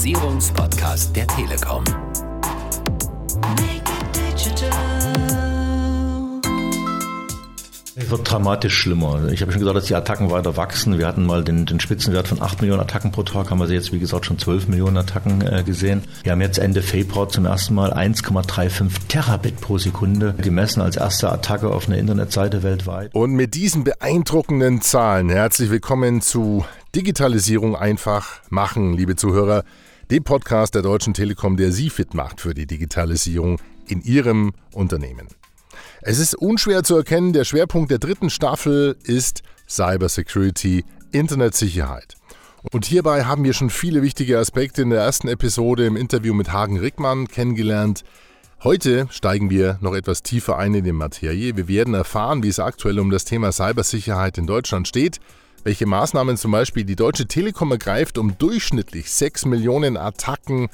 Digitalisierungspodcast der Telekom. Es wird dramatisch schlimmer. Ich habe schon gesagt, dass die Attacken weiter wachsen. Wir hatten mal den, den Spitzenwert von 8 Millionen Attacken pro Tag, haben wir jetzt, wie gesagt, schon 12 Millionen Attacken äh, gesehen. Wir haben jetzt Ende Februar zum ersten Mal 1,35 Terabit pro Sekunde gemessen als erste Attacke auf einer Internetseite weltweit. Und mit diesen beeindruckenden Zahlen herzlich willkommen zu Digitalisierung einfach machen, liebe Zuhörer, dem Podcast der Deutschen Telekom, der Sie fit macht für die Digitalisierung in Ihrem Unternehmen. Es ist unschwer zu erkennen, der Schwerpunkt der dritten Staffel ist Cybersecurity, Internetsicherheit. Und hierbei haben wir schon viele wichtige Aspekte in der ersten Episode im Interview mit Hagen Rickmann kennengelernt. Heute steigen wir noch etwas tiefer ein in die Materie. Wir werden erfahren, wie es aktuell um das Thema Cybersicherheit in Deutschland steht, welche Maßnahmen zum Beispiel die Deutsche Telekom ergreift, um durchschnittlich 6 Millionen Attacken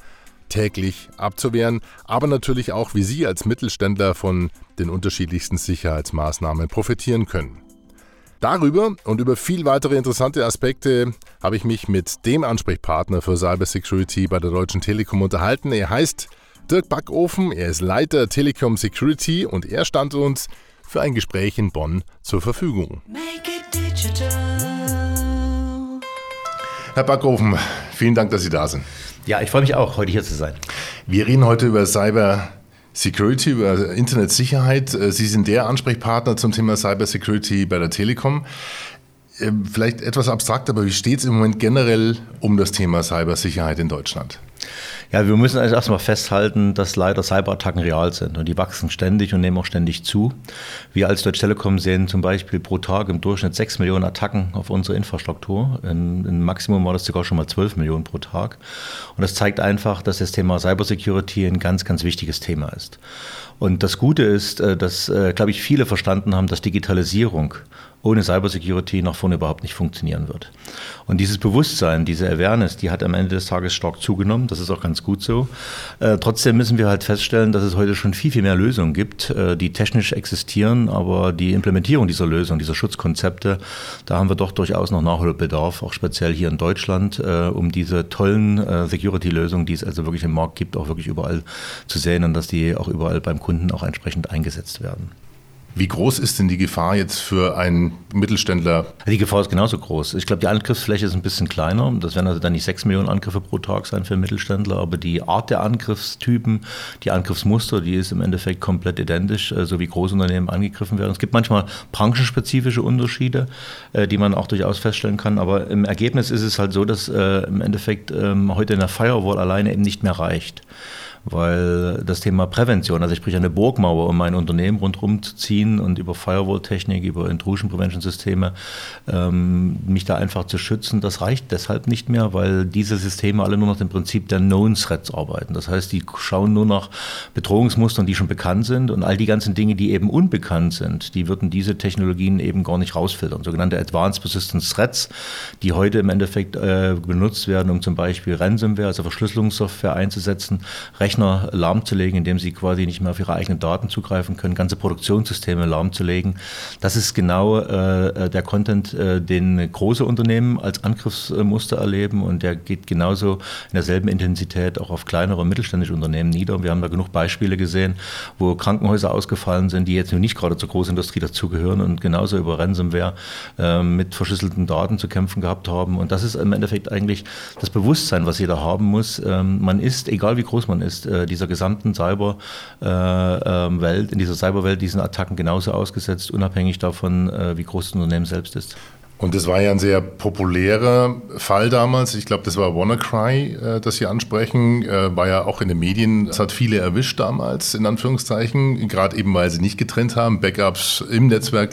täglich abzuwehren, aber natürlich auch, wie Sie als Mittelständler von den unterschiedlichsten Sicherheitsmaßnahmen profitieren können. Darüber und über viel weitere interessante Aspekte habe ich mich mit dem Ansprechpartner für Cybersecurity bei der Deutschen Telekom unterhalten. Er heißt Dirk Backofen, er ist Leiter Telekom Security und er stand uns für ein Gespräch in Bonn zur Verfügung. Herr Backofen, vielen Dank, dass Sie da sind. Ja, ich freue mich auch, heute hier zu sein. Wir reden heute über Cyber Security, über Internetsicherheit. Äh, Sie sind der Ansprechpartner zum Thema Cyber Security bei der Telekom. Ähm, vielleicht etwas abstrakt, aber wie steht es im Moment generell um das Thema Cybersicherheit in Deutschland? Ja, wir müssen also erstmal festhalten, dass leider Cyberattacken real sind und die wachsen ständig und nehmen auch ständig zu. Wir als Deutsche Telekom sehen zum Beispiel pro Tag im Durchschnitt 6 Millionen Attacken auf unsere Infrastruktur. Im Maximum war das sogar schon mal 12 Millionen pro Tag. Und das zeigt einfach, dass das Thema Cybersecurity ein ganz, ganz wichtiges Thema ist. Und das Gute ist, äh, dass, äh, glaube ich, viele verstanden haben, dass Digitalisierung ohne Cybersecurity nach vorne überhaupt nicht funktionieren wird. Und dieses Bewusstsein, diese Awareness, die hat am Ende des Tages stark zugenommen. Das ist auch ganz gut so. Äh, trotzdem müssen wir halt feststellen, dass es heute schon viel, viel mehr Lösungen gibt, äh, die technisch existieren, aber die Implementierung dieser Lösungen, dieser Schutzkonzepte, da haben wir doch durchaus noch Nachholbedarf, auch speziell hier in Deutschland, äh, um diese tollen äh, Security-Lösungen, die es also wirklich im Markt gibt, auch wirklich überall zu sehen und dass die auch überall beim Kunden auch entsprechend eingesetzt werden. Wie groß ist denn die Gefahr jetzt für einen Mittelständler? Die Gefahr ist genauso groß. Ich glaube, die Angriffsfläche ist ein bisschen kleiner. Das werden also dann nicht sechs Millionen Angriffe pro Tag sein für Mittelständler, aber die Art der Angriffstypen, die Angriffsmuster, die ist im Endeffekt komplett identisch, äh, so wie Großunternehmen angegriffen werden. Es gibt manchmal branchenspezifische Unterschiede, äh, die man auch durchaus feststellen kann, aber im Ergebnis ist es halt so, dass äh, im Endeffekt ähm, heute eine Firewall alleine eben nicht mehr reicht weil das Thema Prävention, also ich sprich eine Burgmauer, um mein Unternehmen rundherum zu ziehen und über Firewall-Technik, über Intrusion Prevention Systeme ähm, mich da einfach zu schützen, das reicht deshalb nicht mehr, weil diese Systeme alle nur nach dem Prinzip der Known Threats arbeiten. Das heißt, die schauen nur nach Bedrohungsmustern, die schon bekannt sind und all die ganzen Dinge, die eben unbekannt sind, die würden diese Technologien eben gar nicht rausfiltern. Sogenannte Advanced Persistent Threats, die heute im Endeffekt äh, benutzt werden, um zum Beispiel Ransomware, also Verschlüsselungssoftware einzusetzen, Rechner lahmzulegen, indem sie quasi nicht mehr auf ihre eigenen Daten zugreifen können, ganze Produktionssysteme lahmzulegen. Das ist genau äh, der Content, äh, den große Unternehmen als Angriffsmuster erleben und der geht genauso in derselben Intensität auch auf kleinere und mittelständische Unternehmen nieder. Wir haben da genug Beispiele gesehen, wo Krankenhäuser ausgefallen sind, die jetzt nur nicht gerade zur Großindustrie dazugehören und genauso über Ransomware äh, mit verschlüsselten Daten zu kämpfen gehabt haben. Und das ist im Endeffekt eigentlich das Bewusstsein, was jeder haben muss. Ähm, man ist, egal wie groß man ist, äh, dieser gesamten Cyberwelt, äh, ähm, in dieser Cyberwelt diesen Attacken genauso ausgesetzt, unabhängig davon, äh, wie groß das Unternehmen selbst ist. Und das war ja ein sehr populärer Fall damals. Ich glaube, das war WannaCry, äh, das Sie ansprechen. Äh, war ja auch in den Medien. Es hat viele erwischt damals, in Anführungszeichen. Gerade eben, weil sie nicht getrennt haben, Backups im Netzwerk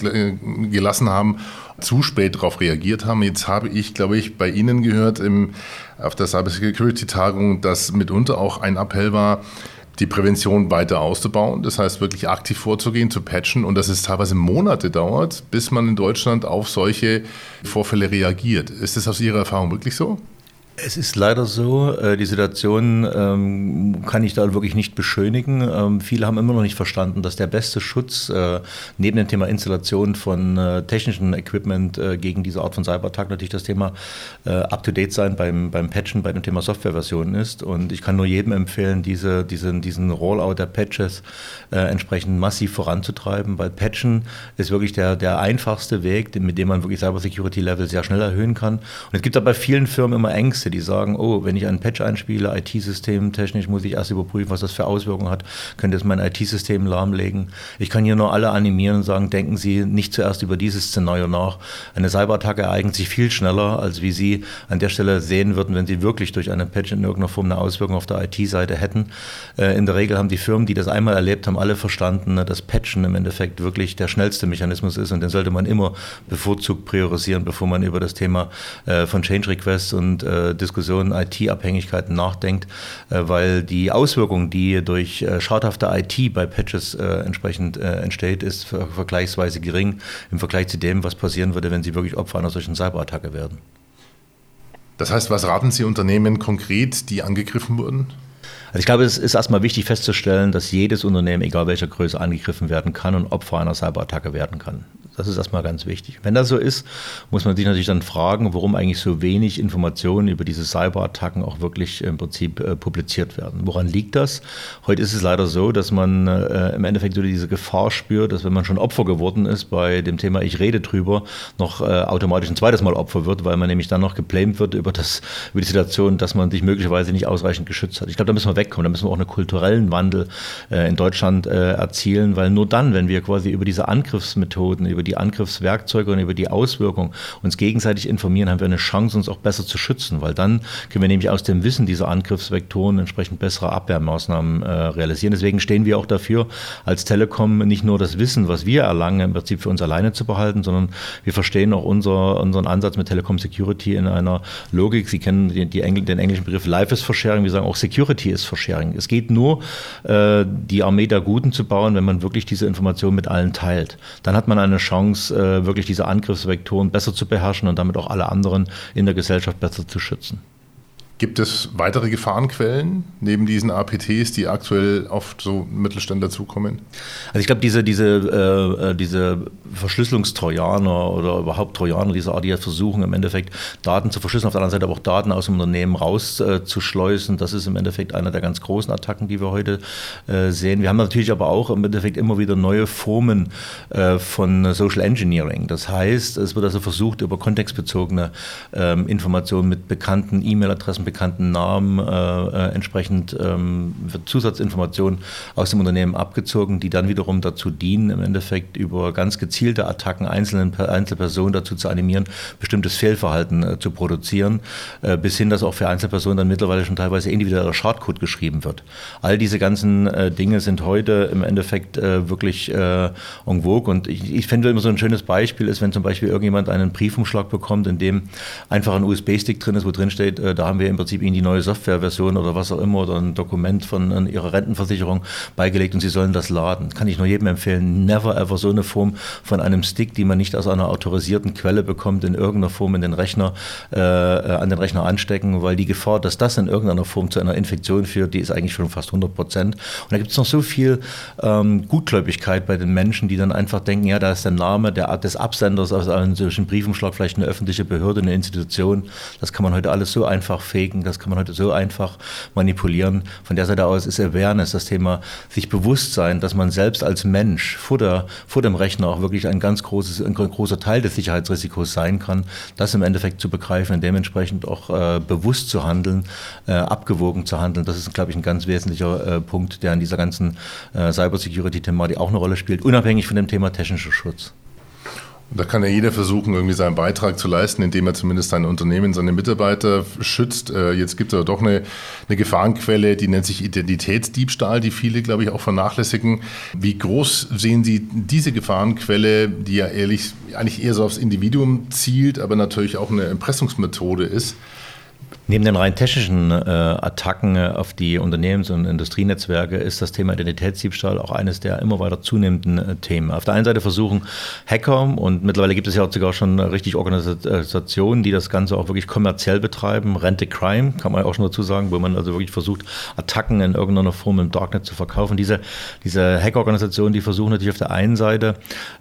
gelassen haben, zu spät darauf reagiert haben. Jetzt habe ich, glaube ich, bei Ihnen gehört im, auf der Cybersecurity-Tagung, dass mitunter auch ein Appell war, die Prävention weiter auszubauen. Das heißt, wirklich aktiv vorzugehen, zu patchen und dass es teilweise Monate dauert, bis man in Deutschland auf solche Vorfälle reagiert. Ist das aus Ihrer Erfahrung wirklich so? Es ist leider so, äh, die Situation ähm, kann ich da wirklich nicht beschönigen. Ähm, viele haben immer noch nicht verstanden, dass der beste Schutz äh, neben dem Thema Installation von äh, technischem Equipment gegen diese Art von Cyberattack natürlich das Thema Up-to-Date sein beim, beim Patchen, bei dem Thema Softwareversionen ist. Und ich kann nur jedem empfehlen, diese, diesen, diesen Rollout der Patches entsprechend massiv voranzutreiben, weil Patchen ist wirklich der, der einfachste Weg, mit dem man wirklich Cybersecurity-Level sehr schnell erhöhen kann. Und es gibt aber bei vielen Firmen immer Ängste, Ängste, die sagen, oh, wenn ich einen Patch einspiele, IT-System technisch muss ich erst überprüfen, was das für Auswirkungen hat, könnte es mein IT-System lahmlegen. Ich kann hier nur alle animieren und sagen, denken Sie nicht zuerst über dieses Szenario nach. Eine Cyberattacke ereignet sich viel schneller, als wie Sie an der Stelle sehen würden, wenn Sie wirklich durch einen Patch in irgendeiner Form eine Auswirkung auf der IT-Seite hätten. Äh, in der Regel haben die Firmen, die das einmal erlebt haben, alle verstanden, dass Patchen im Endeffekt wirklich der schnellste Mechanismus ist und den sollte man immer bevorzugt priorisieren, bevor man über das Thema äh, von Change Requests und äh, Diskussion IT-Abhängigkeiten nachdenkt, äh, weil die Auswirkung, die durch äh, schadhafte IT bei Patches äh, entsprechend entsteht, ist vergleichsweise gering im Vergleich zu dem, was passieren würde, wenn sie wirklich Opfer einer solchen Cyberattacke werden. Das heißt, was raten Sie Unternehmen konkret, die angegriffen wurden? Also ich glaube, es ist erstmal wichtig festzustellen, dass jedes Unternehmen, egal welcher Größe, angegriffen werden kann und Opfer einer Cyberattacke werden kann. Das ist erstmal ganz wichtig. Wenn das so ist, muss man sich natürlich dann fragen, warum eigentlich so wenig Informationen über diese Cyberattacken auch wirklich im Prinzip äh, publiziert werden. Woran liegt das? Heute ist es leider so, dass man äh, im Endeffekt so diese Gefahr spürt, dass wenn man schon Opfer geworden ist bei dem Thema Ich rede drüber, noch äh, automatisch ein zweites Mal Opfer wird, weil man nämlich dann noch geblamed wird über, das, über die Situation, dass man sich möglicherweise nicht ausreichend geschützt hat. Ich glaube, da müssen wir wegkommen. Da müssen wir auch einen kulturellen Wandel äh, in Deutschland äh, erzielen, weil nur dann, wenn wir quasi über diese Angriffsmethoden, über über die Angriffswerkzeuge und über die Auswirkungen uns gegenseitig informieren, haben wir eine Chance, uns auch besser zu schützen, weil dann können wir nämlich aus dem Wissen dieser Angriffsvektoren entsprechend bessere Abwehrmaßnahmen äh, realisieren. Deswegen stehen wir auch dafür, als Telekom nicht nur das Wissen, was wir erlangen, im Prinzip für uns alleine zu behalten, sondern wir verstehen auch unser, unseren Ansatz mit Telekom Security in einer Logik. Sie kennen die, die Engl den englischen Begriff Life is for Sharing. Wir sagen auch Security is for Sharing. Es geht nur, äh, die Armee der Guten zu bauen, wenn man wirklich diese Information mit allen teilt. Dann hat man eine Chance, Chance, äh, wirklich diese Angriffsvektoren besser zu beherrschen und damit auch alle anderen in der Gesellschaft besser zu schützen. Gibt es weitere Gefahrenquellen neben diesen APTs, die aktuell oft so Mittelständler zukommen? Also ich glaube, diese, diese, äh, äh, diese Verschlüsselungstrojaner oder überhaupt Trojaner dieser Art, die versuchen, im Endeffekt Daten zu verschlüsseln, auf der anderen Seite aber auch Daten aus dem Unternehmen rauszuschleusen, äh, das ist im Endeffekt einer der ganz großen Attacken, die wir heute äh, sehen. Wir haben natürlich aber auch im Endeffekt immer wieder neue Formen äh, von Social Engineering. Das heißt, es wird also versucht, über kontextbezogene ähm, Informationen mit bekannten E-Mail-Adressen, bekannten Namen äh, äh, entsprechend ähm, wird Zusatzinformationen aus dem Unternehmen abgezogen, die dann wiederum dazu dienen, im Endeffekt über ganz gezielte Attacken einzelnen Einzelpersonen dazu zu animieren, bestimmtes Fehlverhalten äh, zu produzieren, äh, bis hin, dass auch für Einzelpersonen dann mittlerweile schon teilweise individueller Schadcode geschrieben wird. All diese ganzen äh, Dinge sind heute im Endeffekt äh, wirklich en vogue und ich, ich finde immer so ein schönes Beispiel ist, wenn zum Beispiel irgendjemand einen Briefumschlag bekommt, in dem einfach ein USB-Stick drin ist, wo drin steht, da haben wir im Prinzip Ihnen die neue Softwareversion oder was auch immer oder ein Dokument von Ihrer Rentenversicherung beigelegt und Sie sollen das laden. Kann ich nur jedem empfehlen, never ever so eine Form von einem Stick, die man nicht aus einer autorisierten Quelle bekommt, in irgendeiner Form in den Rechner, äh, an den Rechner anstecken, weil die Gefahr, dass das in irgendeiner Form zu einer Infektion führt, die ist eigentlich schon fast 100 Prozent. Und da gibt es noch so viel ähm, Gutgläubigkeit bei den Menschen, die dann einfach denken, ja, da ist der Name der, des Absenders aus einem solchen Briefumschlag, vielleicht eine öffentliche Behörde, eine Institution. Das kann man heute alles so einfach fegen klicken, das kann man heute so einfach manipulieren. Von der Seite aus ist Awareness das Thema, sich bewusst sein, dass man selbst als Mensch vor, der, vor dem Rechner auch wirklich ein ganz großes, ein großer Teil des Sicherheitsrisikos sein kann, das im Endeffekt zu begreifen und dementsprechend auch äh, bewusst zu handeln, äh, abgewogen zu handeln. Das ist, glaube ich, ein ganz wesentlicher äh, Punkt, der in dieser ganzen äh, Cybersecurity-Thematik auch eine Rolle spielt, unabhängig von dem Thema technischer Schutz. Da kann ja jeder versuchen, irgendwie seinen Beitrag zu leisten, indem er zumindest sein Unternehmen, seine Mitarbeiter schützt. Äh, jetzt gibt es aber doch eine, eine Gefahrenquelle, die nennt sich Identitätsdiebstahl, die viele, glaube ich, auch vernachlässigen. Wie groß sehen Sie diese Gefahrenquelle, die ja ehrlich, eigentlich eher so aufs Individuum zielt, aber natürlich auch eine Erpressungsmethode ist? Neben den rein technischen äh, Attacken äh, auf die Unternehmens- und Industrienetzwerke ist das Thema Identitätsdiebstahl auch eines der immer weiter zunehmenden äh, Themen. Auf der einen Seite versuchen Hacker, und mittlerweile gibt es ja sogar schon richtig Organisationen, die das Ganze auch wirklich kommerziell betreiben, Rente Crime, kann man auch schon dazu sagen, wo man also wirklich versucht, Attacken in irgendeiner Form im Darknet zu verkaufen. Diese, diese Hackerorganisationen, die versuchen natürlich auf der einen Seite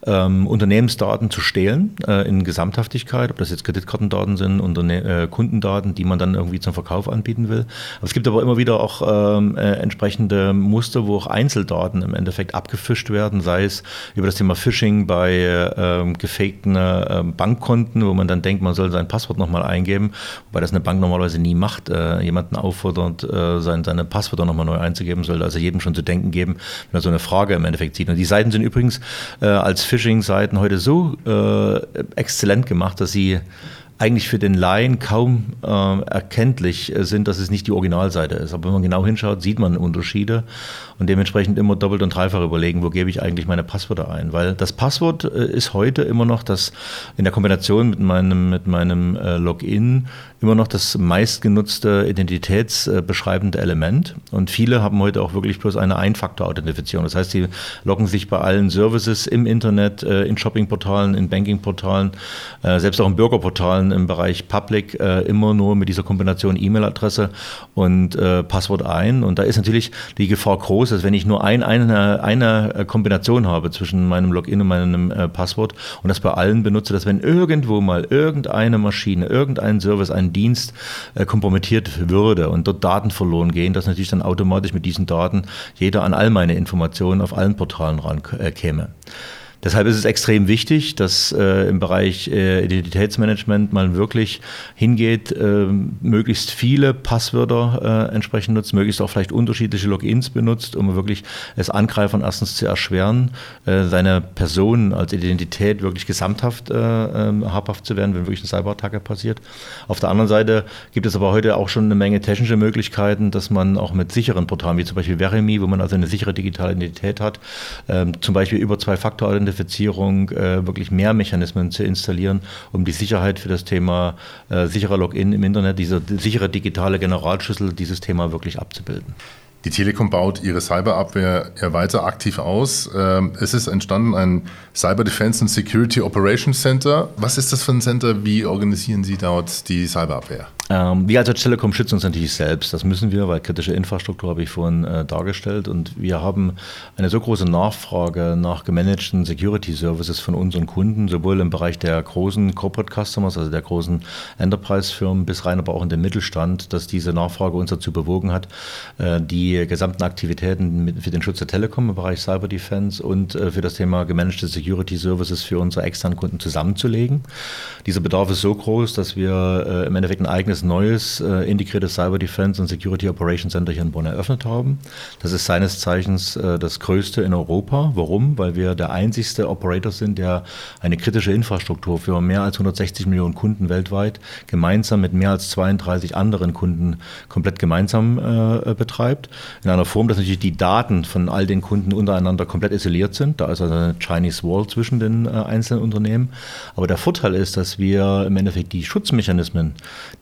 ähm, Unternehmensdaten zu stehlen äh, in Gesamthaftigkeit, ob das jetzt Kreditkartendaten sind, Unterne äh, Kundendaten, die man dann irgendwie zum Verkauf anbieten will. Aber es gibt aber immer wieder auch ähm, äh, entsprechende Muster, wo auch Einzeldaten im Endeffekt abgefischt werden, sei es über das Thema Phishing bei ähm, gefakten äh, Bankkonten, wo man dann denkt, man soll sein Passwort nochmal eingeben, wobei das eine Bank normalerweise nie macht, äh, jemanden auffordert, äh, sein, seine Passwörter nochmal neu einzugeben, sollte also jedem schon zu denken geben, wenn er so eine Frage im Endeffekt sieht. Und die Seiten sind übrigens äh, als Phishing-Seiten heute so äh, exzellent gemacht, dass sie eigentlich für den Laien kaum äh, erkenntlich sind, dass es nicht die Originalseite ist. Aber wenn man genau hinschaut, sieht man Unterschiede und dementsprechend immer doppelt und dreifach überlegen, wo gebe ich eigentlich meine Passwörter ein. Weil das Passwort äh, ist heute immer noch das in der Kombination mit meinem, mit meinem äh, Login immer noch das meistgenutzte identitätsbeschreibende Element. Und viele haben heute auch wirklich bloß eine Ein-Faktor-Authentifizierung. Das heißt, sie loggen sich bei allen Services im Internet, äh, in Shoppingportalen, in Bankingportalen, selbst auch in Bürgerportalen im Bereich Public immer nur mit dieser Kombination E-Mail-Adresse und Passwort ein. Und da ist natürlich die Gefahr groß, dass wenn ich nur ein, eine, eine Kombination habe zwischen meinem Login und meinem äh, Passwort und das bei allen benutze, dass wenn irgendwo mal irgendeine Maschine, irgendein Service, ein Dienst äh, kompromittiert würde und dort Daten verloren gehen, dass natürlich dann automatisch mit diesen Daten jeder an all meine Informationen auf allen Portalen rankäme. Deshalb ist es extrem wichtig, dass äh, im Bereich äh, Identitätsmanagement man wirklich hingeht, äh, möglichst viele Passwörter äh, entsprechend nutzt, möglichst auch vielleicht unterschiedliche Logins benutzt, um wirklich es Angreifern erstens zu erschweren, äh, seine Person als Identität wirklich gesamthaft äh, ähm, habhaft zu werden, wenn wirklich eine Cyberattacke passiert. Auf der anderen Seite gibt es aber heute auch schon eine Menge technische Möglichkeiten, dass man auch mit sicheren Portalen, wie zum Beispiel Verimi, wo man also eine sichere digitale Identität hat, ähm, zum Beispiel über zwei Faktor Authentifizierung äh, wirklich mehr Mechanismen zu installieren, um die Sicherheit für das Thema äh, sicherer Login im Internet, diese sichere digitale Generalschlüssel, dieses Thema wirklich abzubilden. Die Telekom baut ihre Cyberabwehr ja weiter aktiv aus. Ähm, es ist entstanden ein Cyber Defense and Security Operations Center. Was ist das für ein Center? Wie organisieren Sie dort die Cyberabwehr? Ähm, wir als Telekom schützen uns natürlich selbst. Das müssen wir, weil kritische Infrastruktur habe ich vorhin äh, dargestellt. Und wir haben eine so große Nachfrage nach gemanagten Security Services von unseren Kunden, sowohl im Bereich der großen Corporate Customers, also der großen Enterprise-Firmen, bis rein aber auch in den Mittelstand, dass diese Nachfrage uns dazu bewogen hat, äh, die gesamten Aktivitäten für den Schutz der Telekom im Bereich Cyber Defense und äh, für das Thema gemanagte Security Services für unsere externen Kunden zusammenzulegen. Dieser Bedarf ist so groß, dass wir äh, im Endeffekt ein eigenes neues äh, integriertes Cyber Defense und Security Operations Center hier in Bonn eröffnet haben. Das ist seines Zeichens äh, das größte in Europa. Warum? Weil wir der einzigste Operator sind, der eine kritische Infrastruktur für mehr als 160 Millionen Kunden weltweit gemeinsam mit mehr als 32 anderen Kunden komplett gemeinsam äh, betreibt. In einer Form, dass natürlich die Daten von all den Kunden untereinander komplett isoliert sind. Da ist also eine Chinese Wall zwischen den äh, einzelnen Unternehmen. Aber der Vorteil ist, dass wir im Endeffekt die Schutzmechanismen,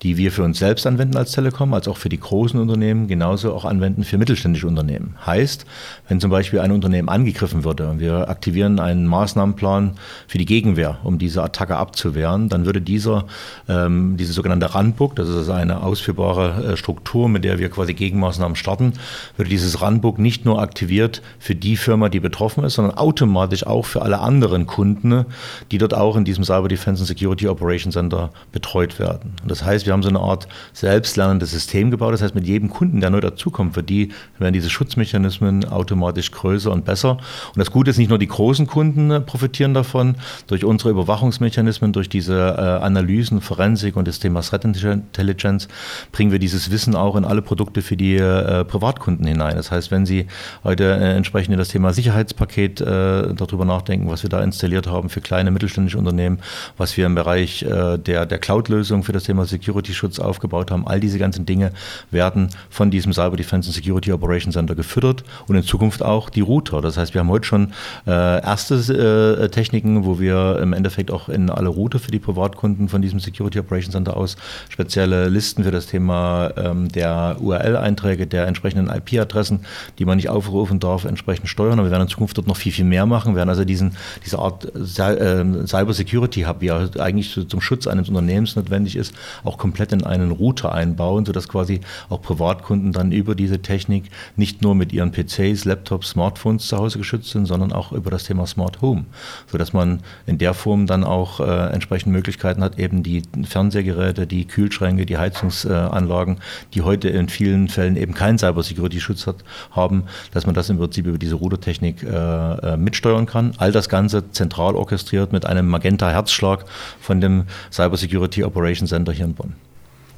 die wir wir für uns selbst anwenden als Telekom, als auch für die großen Unternehmen, genauso auch anwenden für mittelständische Unternehmen. Heißt, wenn zum Beispiel ein Unternehmen angegriffen würde und wir aktivieren einen Maßnahmenplan für die Gegenwehr, um diese Attacke abzuwehren, dann würde dieser, ähm, diese sogenannte Runbook, das ist eine ausführbare äh, Struktur, mit der wir quasi Gegenmaßnahmen starten, würde dieses Runbook nicht nur aktiviert für die Firma, die betroffen ist, sondern automatisch auch für alle anderen Kunden, die dort auch in diesem Cyber Defense and Security Operation Center betreut werden. Das heißt, wir haben so eine Art selbstlernendes System gebaut. Das heißt, mit jedem Kunden, der neu dazukommt, für die werden diese Schutzmechanismen automatisch größer und besser. Und das Gute ist, nicht nur die großen Kunden äh, profitieren davon, durch unsere Überwachungsmechanismen, durch diese äh, Analysen, Forensik und das Thema Threat Intelligence bringen wir dieses Wissen auch in alle Produkte für die äh, Privatkunden hinein. Das heißt, wenn Sie heute entsprechend in das Thema Sicherheitspaket darüber nachdenken, was wir da installiert haben für kleine mittelständische Unternehmen, was wir im Bereich der, der Cloud-Lösung für das Thema Security Schutz aufgebaut haben. All diese ganzen Dinge werden von diesem Cyber Defense and Security Operations Center gefüttert und in Zukunft auch die Router. Das heißt, wir haben heute schon äh, erste äh, Techniken, wo wir im Endeffekt auch in alle Router für die Privatkunden von diesem Security Operations Center aus spezielle Listen für das Thema ähm, der URL-Einträge, der entsprechenden IP-Adressen, die man nicht aufrufen darf, entsprechend steuern. Und wir werden in Zukunft dort noch viel, viel mehr machen. Wir werden also diesen, diese Art äh, Cyber Security Hub, wie er eigentlich zum Schutz eines Unternehmens notwendig ist, auch komplett in einen Router einbauen, sodass quasi auch Privatkunden dann über diese Technik nicht nur mit ihren PCs, Laptops, Smartphones zu Hause geschützt sind, sondern auch über das Thema Smart Home, sodass man in der Form dann auch äh, entsprechend Möglichkeiten hat, eben die Fernsehgeräte, die Kühlschränke, die Heizungsanlagen, die heute in vielen Fällen eben keinen Cybersecurity-Schutz haben, dass man das im Prinzip über diese Routertechnik äh, äh, mitsteuern kann. All das Ganze zentral orchestriert mit einem Magenta-Herzschlag von dem Cybersecurity Operation Center hier in Bonn.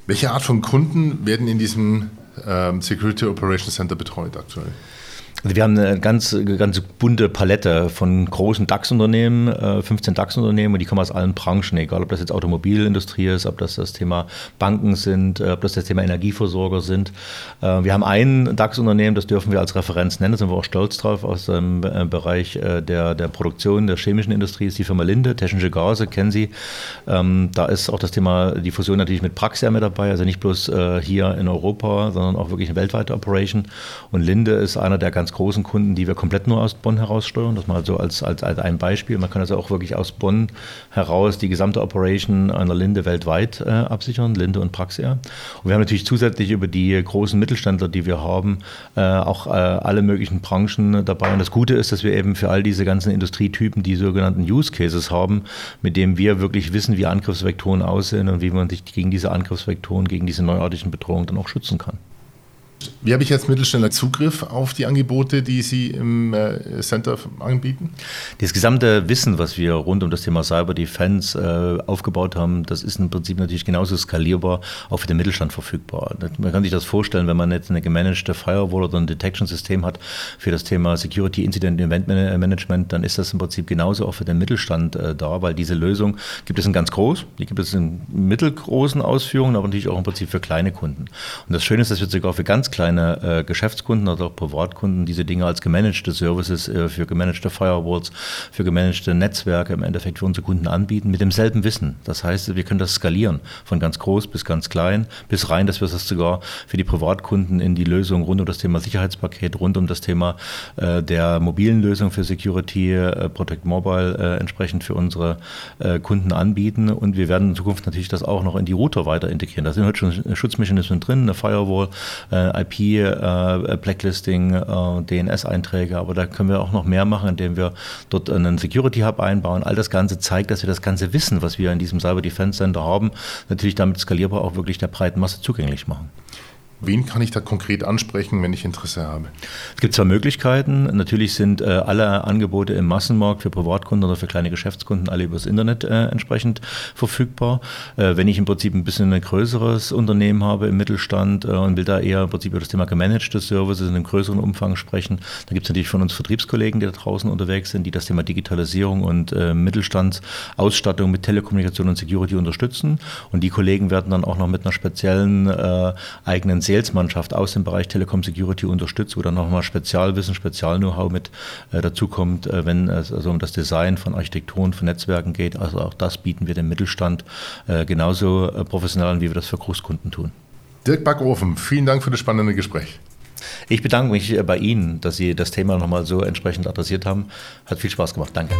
Welche Art von Kunden werden in diesem ähm, Security Operation Center betreut aktuell? Also wir haben eine ganz, ganz bunte Palette von großen DAX-Unternehmen, 15 äh, DAX-Unternehmen und die kommen aus allen Branchen, egal ob das jetzt Automobilindustrie ist, ob das das Thema Banken sind, äh, ob das das Thema Energieversorger sind. Äh, wir haben ein DAX-Unternehmen, das dürfen wir als Referenz nennen, da sind wir auch stolz drauf, aus dem Bereich der, der Produktion der chemischen Industrie ist die Firma Linde, Technische Gase, kennen Sie. Ähm, da ist auch das Thema die Fusion natürlich mit Praxia mit dabei, also nicht bloß hier in Europa, sondern auch wirklich eine weltweite Operation. Und Linde ist einer der ganz großen Kunden, die wir komplett nur aus Bonn heraus steuern. Das mal so als, als, als ein Beispiel. Man kann also auch wirklich aus Bonn heraus die gesamte Operation einer Linde weltweit äh, absichern, Linde und Praxia. Und wir haben natürlich zusätzlich über die großen Mittelständler, die wir haben, äh, auch äh, alle möglichen Branchen dabei. Und das Gute ist, dass wir eben für all diese ganzen Industrietypen die sogenannten Use Cases haben, mit denen wir wirklich wissen, wie Angriffsvektoren aussehen und wie man sich gegen diese Angriffsvektoren, gegen diese neuartigen Bedrohungen dann auch schützen kann. Wie habe ich jetzt mittelschneller Zugriff auf die Angebote, die Sie im äh, Center anbieten? Das gesamte Wissen, was wir rund um das Thema Cyber Defense äh, aufgebaut haben, das ist im Prinzip natürlich genauso skalierbar auch für den Mittelstand verfügbar. Man kann sich das vorstellen, wenn man jetzt eine gemanagte Firewall oder ein Detection-System hat für das Thema Security Incident Event Management, dann ist das im Prinzip genauso auch für den Mittelstand äh, da, weil diese Lösung gibt es in ganz groß, die gibt es in mittelgroßen Ausführungen, aber natürlich auch im Prinzip für kleine Kunden. Und das Schöne ist, dass wir sogar für ganz kleine äh, Geschäftskunden oder auch Privatkunden diese Dinge als gemanagte Services äh, für gemanagte Firewalls, für gemanagte Netzwerke im Endeffekt für unsere Kunden anbieten mit demselben Wissen. Das heißt, wir können das skalieren von ganz groß bis ganz klein bis rein, dass wir das sogar für die Privatkunden in die Lösung rund um das Thema Sicherheitspaket, rund um das Thema äh, der mobilen Lösung für Security, äh, Protect Mobile äh, entsprechend für unsere äh, Kunden anbieten. Und wir werden in Zukunft natürlich das auch noch in die Router weiter integrieren. Da sind heute schon Schutzmechanismen drin, eine Firewall, äh, Blacklisting, äh, DNS-Einträge, aber da können wir auch noch mehr machen, indem wir dort einen Security Hub einbauen. All das Ganze zeigt, dass wir das ganze Wissen, was wir in diesem Cyber Defense Center haben, natürlich damit skalierbar auch wirklich der breiten Masse zugänglich machen. Wen kann ich da konkret ansprechen, wenn ich Interesse habe? Es gibt zwei Möglichkeiten. Natürlich sind äh, alle Angebote im Massenmarkt für Privatkunden oder für kleine Geschäftskunden alle übers Internet äh, entsprechend verfügbar. Äh, wenn ich im Prinzip ein bisschen ein größeres Unternehmen habe im Mittelstand äh, und will da eher im Prinzip über das Thema gemanagte Services in einem größeren Umfang sprechen, dann gibt es natürlich von uns Vertriebskollegen, die da draußen unterwegs sind, die das Thema Digitalisierung und äh, Mittelstandsausstattung mit Telekommunikation und Security unterstützen. Und die Kollegen werden dann auch noch mit einer speziellen äh, eigenen Salesmannschaft aus dem Bereich Telekom Security unterstützt, wo dann nochmal Spezialwissen, Spezial-Know-how mit äh, dazukommt, äh, wenn es also um das Design von Architekturen, von Netzwerken geht. Also auch das bieten wir dem Mittelstand äh, genauso äh, professionell an, wie wir das für Großkunden tun. Dirk Backofen, vielen Dank für das spannende Gespräch. Ich bedanke mich äh, bei Ihnen, dass Sie das Thema nochmal so entsprechend adressiert haben. Hat viel Spaß gemacht. Danke.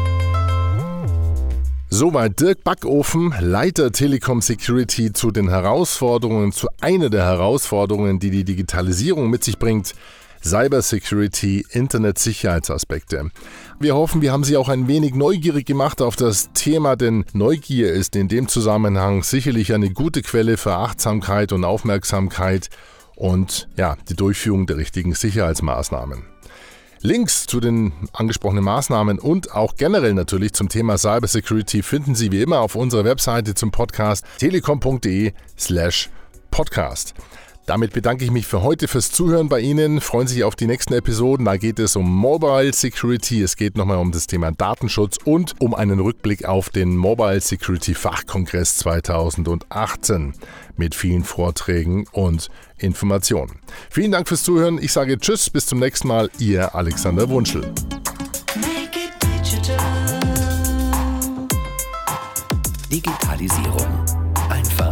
Soweit Dirk Backofen, Leiter Telekom Security zu den Herausforderungen, zu einer der Herausforderungen, die die Digitalisierung mit sich bringt. Cybersecurity, Internetsicherheitsaspekte. Wir hoffen, wir haben Sie auch ein wenig neugierig gemacht auf das Thema, denn Neugier ist in dem Zusammenhang sicherlich eine gute Quelle für Achtsamkeit und Aufmerksamkeit und ja, die Durchführung der richtigen Sicherheitsmaßnahmen. Links zu den angesprochenen Maßnahmen und auch generell natürlich zum Thema Cybersecurity finden Sie wie immer auf unserer Webseite zum Podcast telekom.de slash podcast. Damit bedanke ich mich für heute fürs Zuhören bei Ihnen. Freuen Sie sich auf die nächsten Episoden. Da geht es um Mobile Security. Es geht nochmal um das Thema Datenschutz und um einen Rückblick auf den Mobile Security Fachkongress 2018 mit vielen Vorträgen und Informationen. Vielen Dank fürs Zuhören. Ich sage Tschüss, bis zum nächsten Mal. Ihr Alexander Wunschel. Digitalisierung. Einfach